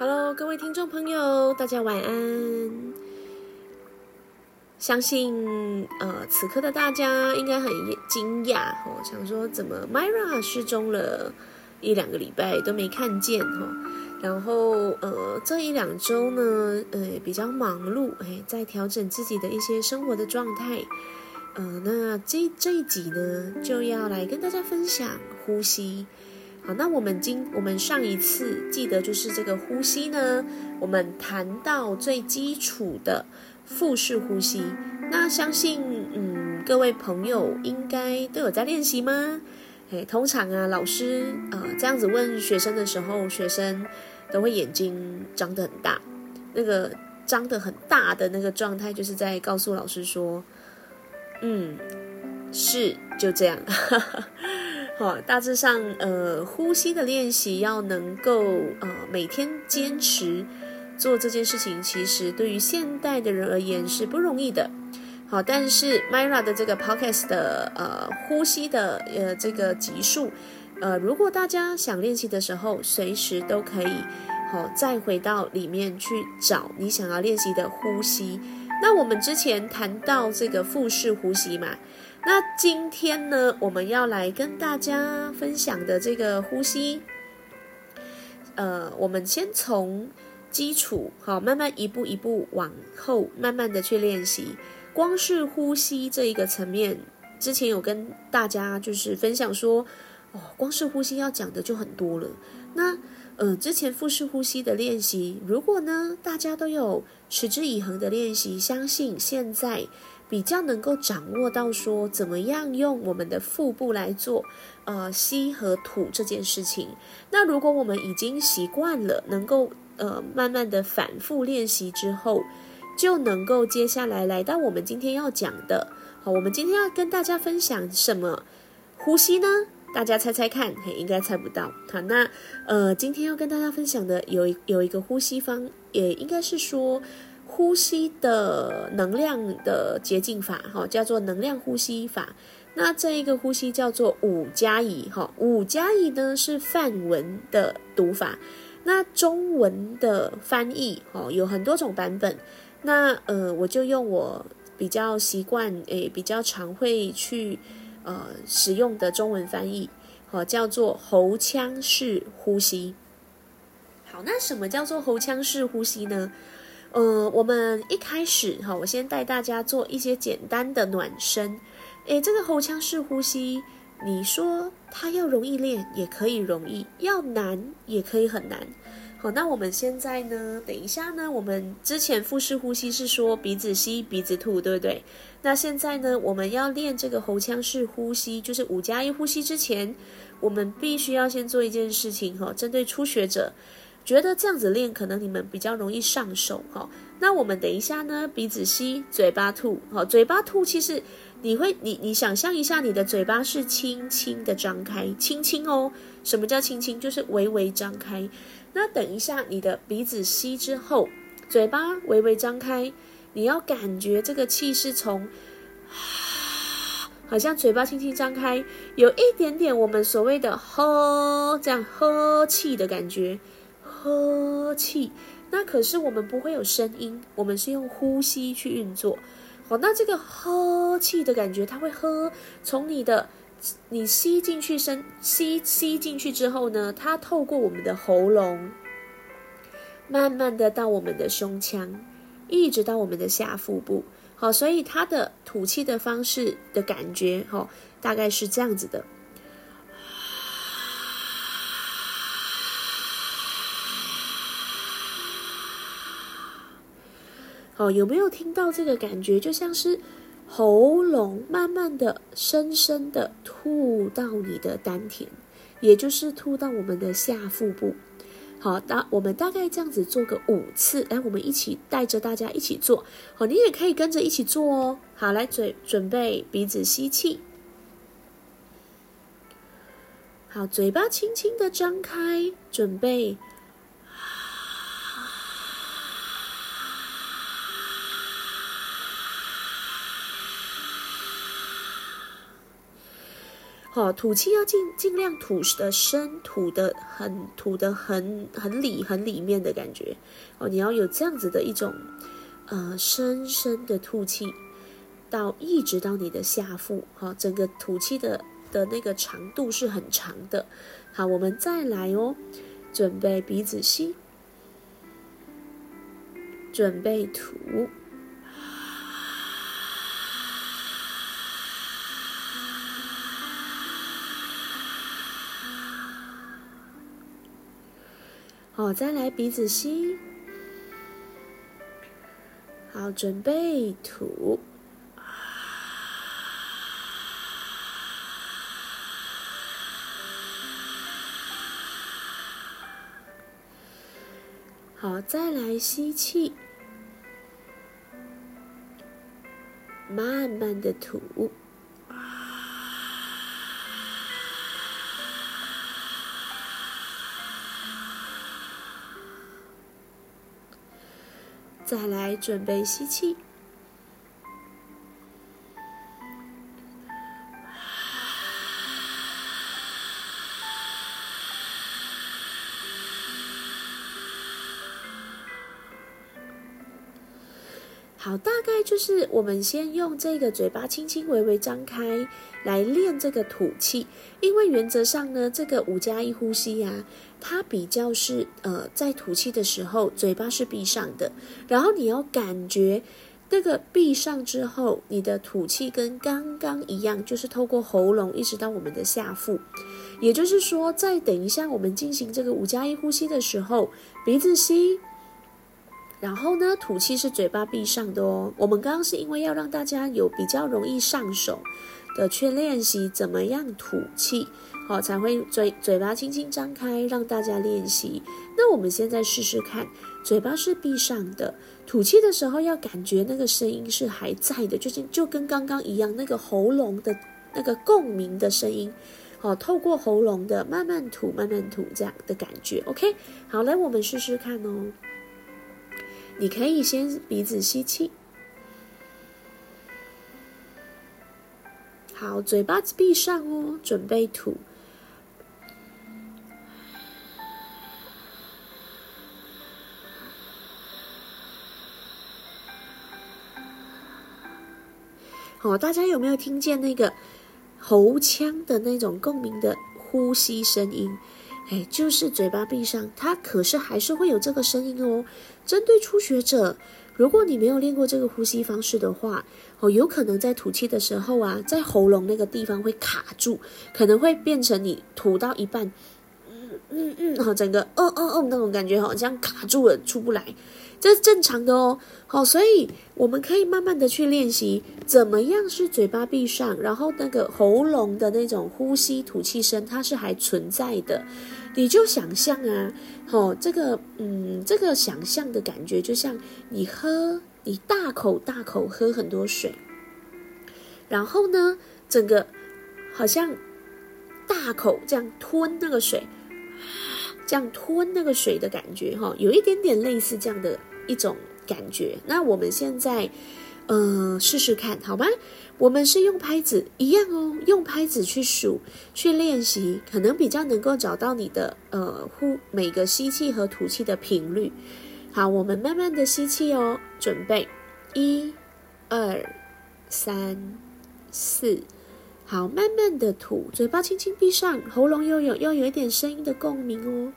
Hello，各位听众朋友，大家晚安。相信呃，此刻的大家应该很惊讶哦，想说怎么 Myra 失踪了一两个礼拜都没看见哈。然后呃，这一两周呢，呃，比较忙碌，哎，在调整自己的一些生活的状态。呃，那这这一集呢，就要来跟大家分享呼吸。好，那我们今我们上一次记得就是这个呼吸呢，我们谈到最基础的腹式呼吸。那相信嗯各位朋友应该都有在练习吗？诶，通常啊老师呃这样子问学生的时候，学生都会眼睛张得很大，那个张得很大的那个状态，就是在告诉老师说，嗯，是就这样。好，大致上，呃，呼吸的练习要能够呃每天坚持做这件事情，其实对于现代的人而言是不容易的。好，但是 Myra 的这个 Podcast 的呃呼吸的呃这个级数，呃，如果大家想练习的时候，随时都可以好再回到里面去找你想要练习的呼吸。那我们之前谈到这个腹式呼吸嘛。那今天呢，我们要来跟大家分享的这个呼吸，呃，我们先从基础好，慢慢一步一步往后，慢慢的去练习。光是呼吸这一个层面，之前有跟大家就是分享说，哦，光是呼吸要讲的就很多了。那呃，之前腹式呼吸的练习，如果呢大家都有持之以恒的练习，相信现在。比较能够掌握到说怎么样用我们的腹部来做，呃吸和吐这件事情。那如果我们已经习惯了，能够呃慢慢的反复练习之后，就能够接下来来到我们今天要讲的。好，我们今天要跟大家分享什么呼吸呢？大家猜猜看，嘿，应该猜不到。好，那呃今天要跟大家分享的有有一个呼吸方，也应该是说。呼吸的能量的捷径法，哈，叫做能量呼吸法。那这一个呼吸叫做五加一，哈，五加一呢是梵文的读法。那中文的翻译，哈，有很多种版本。那呃，我就用我比较习惯，诶，比较常会去呃使用的中文翻译，好，叫做喉腔式呼吸。好，那什么叫做喉腔式呼吸呢？呃，我们一开始哈，我先带大家做一些简单的暖身。诶，这个喉腔式呼吸，你说它要容易练也可以容易，要难也可以很难。好，那我们现在呢，等一下呢，我们之前腹式呼吸是说鼻子吸鼻子吐，对不对？那现在呢，我们要练这个喉腔式呼吸，就是五加一呼吸之前，我们必须要先做一件事情哈，针对初学者。觉得这样子练可能你们比较容易上手哈，那我们等一下呢，鼻子吸，嘴巴吐，好，嘴巴吐，其实你会，你你想象一下，你的嘴巴是轻轻的张开，轻轻哦，什么叫轻轻？就是微微张开。那等一下你的鼻子吸之后，嘴巴微微张开，你要感觉这个气是从，好像嘴巴轻轻张开，有一点点我们所谓的呵这样呵气的感觉。呵气，那可是我们不会有声音，我们是用呼吸去运作。好，那这个呵气的感觉，它会呵从你的你吸进去，深吸吸进去之后呢，它透过我们的喉咙，慢慢的到我们的胸腔，一直到我们的下腹部。好，所以它的吐气的方式的感觉，哈，大概是这样子的。哦，有没有听到这个感觉？就像是喉咙慢慢的、深深的吐到你的丹田，也就是吐到我们的下腹部。好，那我们大概这样子做个五次，来，我们一起带着大家一起做。好，你也可以跟着一起做哦。好，来准准备鼻子吸气，好，嘴巴轻轻的张开，准备。哦，吐气要尽尽量吐的深，吐的很吐的很很里很里面的感觉哦，你要有这样子的一种呃深深的吐气，到一直到你的下腹，好，整个吐气的的那个长度是很长的。好，我们再来哦，准备鼻子吸，准备吐。好，再来鼻子吸。好，准备吐。好，再来吸气，慢慢的吐。再来准备吸气，好，大概就是我们先用这个嘴巴轻轻微微张开来练这个吐气，因为原则上呢，这个五加一呼吸呀。它比较是呃，在吐气的时候，嘴巴是闭上的，然后你要感觉那个闭上之后，你的吐气跟刚刚一样，就是透过喉咙一直到我们的下腹。也就是说，在等一下我们进行这个五加一呼吸的时候，鼻子吸，然后呢，吐气是嘴巴闭上的哦。我们刚刚是因为要让大家有比较容易上手的去练习怎么样吐气。好，才会嘴嘴巴轻轻张开，让大家练习。那我们现在试试看，嘴巴是闭上的，吐气的时候要感觉那个声音是还在的，就是就跟刚刚一样，那个喉咙的那个共鸣的声音，好，透过喉咙的慢慢吐，慢慢吐这样的感觉。OK，好，来我们试试看哦。你可以先鼻子吸气，好，嘴巴子闭上哦，准备吐。哦，大家有没有听见那个喉腔的那种共鸣的呼吸声音？哎，就是嘴巴闭上，它可是还是会有这个声音哦。针对初学者，如果你没有练过这个呼吸方式的话，哦，有可能在吐气的时候啊，在喉咙那个地方会卡住，可能会变成你吐到一半，嗯嗯嗯，好，整个嗯嗯嗯那种感觉，好像卡住了，出不来。这是正常的哦，好，所以我们可以慢慢的去练习，怎么样是嘴巴闭上，然后那个喉咙的那种呼吸吐气声，它是还存在的。你就想象啊，好，这个，嗯，这个想象的感觉，就像你喝，你大口大口喝很多水，然后呢，整个好像大口这样吞那个水。这样吞那个水的感觉，哈，有一点点类似这样的一种感觉。那我们现在，呃，试试看，好吗？我们是用拍子一样哦，用拍子去数，去练习，可能比较能够找到你的呃呼每个吸气和吐气的频率。好，我们慢慢的吸气哦，准备，一、二、三、四。好，慢慢的吐，嘴巴轻轻闭上，喉咙又有又有一点声音的共鸣哦。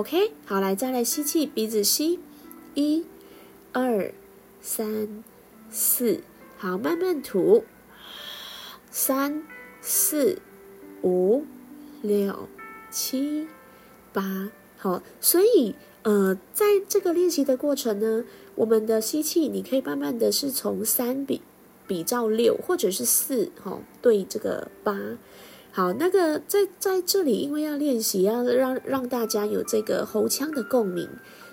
OK，好，来再来吸气，鼻子吸，一、二、三、四，好，慢慢吐，三、四、五、六、七、八，好，所以。呃，在这个练习的过程呢，我们的吸气，你可以慢慢的是从三比比照六，或者是四哈对这个八。好，那个在在这里，因为要练习，要让让大家有这个喉腔的共鸣，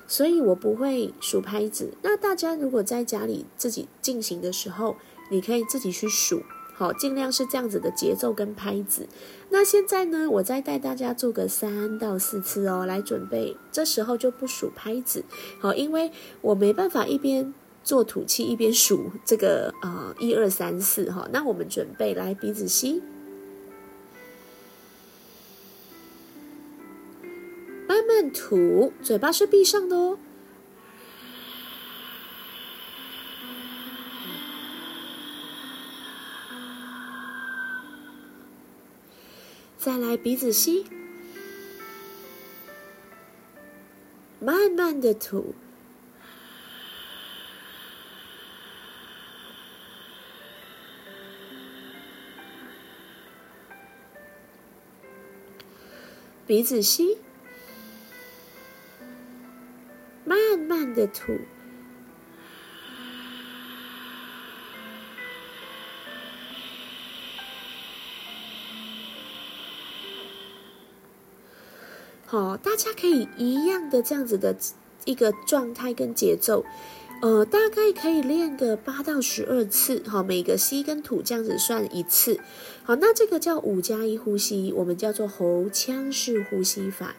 所以我不会数拍子。那大家如果在家里自己进行的时候，你可以自己去数。好，尽量是这样子的节奏跟拍子。那现在呢，我再带大家做个三到四次哦，来准备。这时候就不数拍子，好，因为我没办法一边做吐气一边数这个呃一二三四哈。那我们准备来鼻子吸，吐，嘴巴是闭上的哦。再来鼻子吸，慢慢的吐，鼻子吸，的吐。好，大家可以一样的这样子的一个状态跟节奏，呃，大概可以练个八到十二次，好，每个吸跟吐这样子算一次，好，那这个叫五加一呼吸，我们叫做喉腔式呼吸法。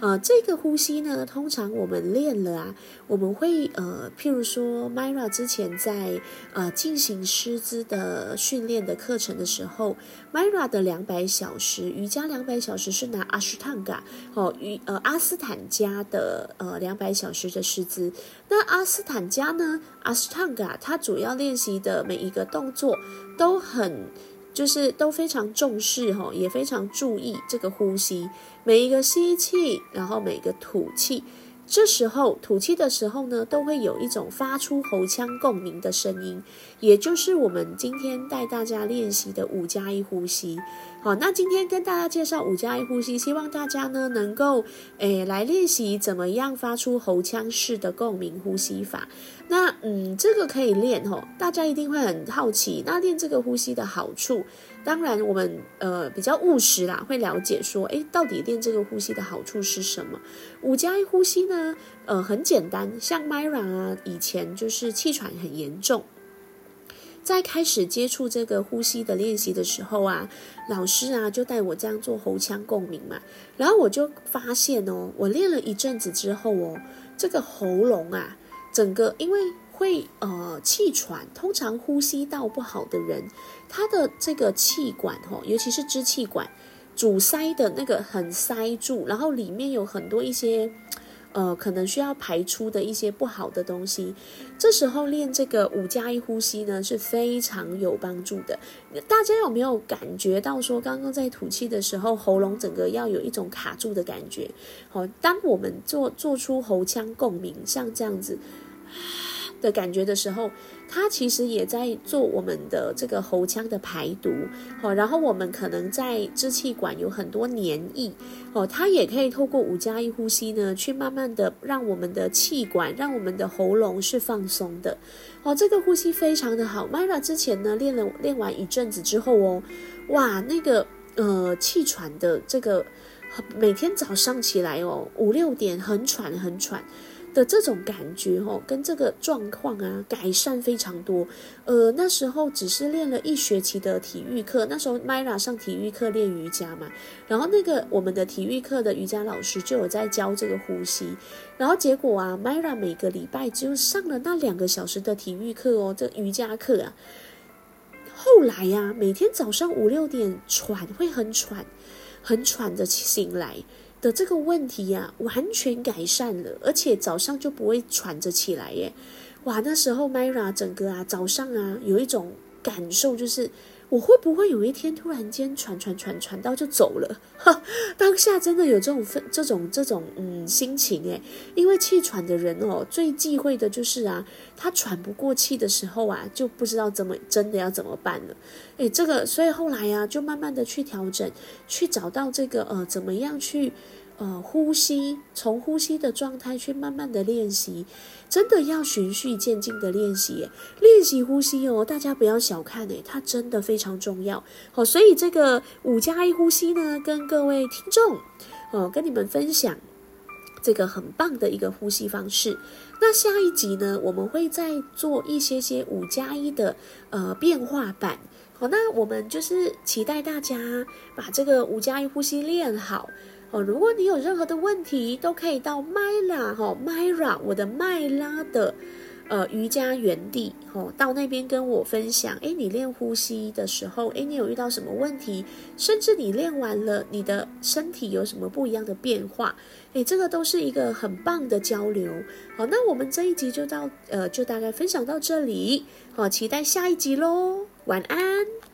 呃，这个呼吸呢，通常我们练了啊，我们会呃，譬如说，Myra 之前在呃进行师资的训练的课程的时候，Myra 的两百小时瑜伽两百小时是拿阿斯坦加哦，瑜呃阿斯坦加的呃两百小时的师资。那阿斯坦加呢，阿斯坦加它主要练习的每一个动作都很。就是都非常重视哈，也非常注意这个呼吸，每一个吸气，然后每个吐气。这时候吐气的时候呢，都会有一种发出喉腔共鸣的声音，也就是我们今天带大家练习的五加一呼吸。好，那今天跟大家介绍五加一呼吸，希望大家呢能够诶来练习怎么样发出喉腔式的共鸣呼吸法。那嗯，这个可以练吼，大家一定会很好奇，那练这个呼吸的好处。当然，我们呃比较务实啦，会了解说，诶，到底练这个呼吸的好处是什么？五加一呼吸呢，呃，很简单，像 Myra 啊，以前就是气喘很严重，在开始接触这个呼吸的练习的时候啊，老师啊就带我这样做喉腔共鸣嘛，然后我就发现哦，我练了一阵子之后哦，这个喉咙啊，整个因为。会呃气喘，通常呼吸道不好的人，他的这个气管吼，尤其是支气管阻塞的那个很塞住，然后里面有很多一些呃可能需要排出的一些不好的东西。这时候练这个五加一呼吸呢是非常有帮助的。大家有没有感觉到说，刚刚在吐气的时候，喉咙整个要有一种卡住的感觉？好，当我们做做出喉腔共鸣，像这样子。的感觉的时候，它其实也在做我们的这个喉腔的排毒，好，然后我们可能在支气管有很多黏液，哦，它也可以透过五加一呼吸呢，去慢慢的让我们的气管，让我们的喉咙是放松的，哦，这个呼吸非常的好。Myra 之前呢练了练完一阵子之后哦，哇，那个呃气喘的这个每天早上起来哦五六点很喘很喘。的这种感觉哦，跟这个状况啊，改善非常多。呃，那时候只是练了一学期的体育课，那时候 Myra 上体育课练瑜伽嘛，然后那个我们的体育课的瑜伽老师就有在教这个呼吸，然后结果啊，Myra 每个礼拜只有上了那两个小时的体育课哦，这瑜伽课啊，后来呀，每天早上五六点喘会很喘，很喘的醒来。的这个问题呀，完全改善了，而且早上就不会喘着起来耶！哇，那时候 Myra 整个啊早上啊有一种感受，就是我会不会有一天突然间喘喘喘喘到就走了？哈，当下真的有这种分这种这种嗯心情诶，因为气喘的人哦，最忌讳的就是啊，他喘不过气的时候啊，就不知道怎么真的要怎么办了。诶，这个所以后来呀，就慢慢的去调整，去找到这个呃怎么样去。呃，呼吸从呼吸的状态去慢慢的练习，真的要循序渐进的练习。练习呼吸哦，大家不要小看诶，它真的非常重要。好，所以这个五加一呼吸呢，跟各位听众哦，跟你们分享。这个很棒的一个呼吸方式。那下一集呢，我们会再做一些些五加一的呃变化版。好，那我们就是期待大家把这个五加一呼吸练好。哦，如果你有任何的问题，都可以到 Myra 哈 Myra 我的麦拉的呃瑜伽园地哦，到那边跟我分享。诶，你练呼吸的时候，诶，你有遇到什么问题？甚至你练完了，你的身体有什么不一样的变化？诶，这个都是一个很棒的交流。好，那我们这一集就到呃，就大概分享到这里。好，期待下一集喽，晚安。